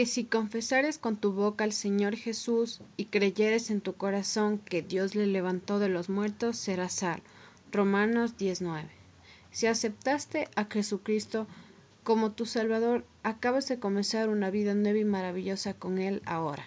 que si confesares con tu boca al Señor Jesús y creyeres en tu corazón que Dios le levantó de los muertos, serás salvo. Romanos 19. Si aceptaste a Jesucristo como tu Salvador, acabas de comenzar una vida nueva y maravillosa con Él ahora.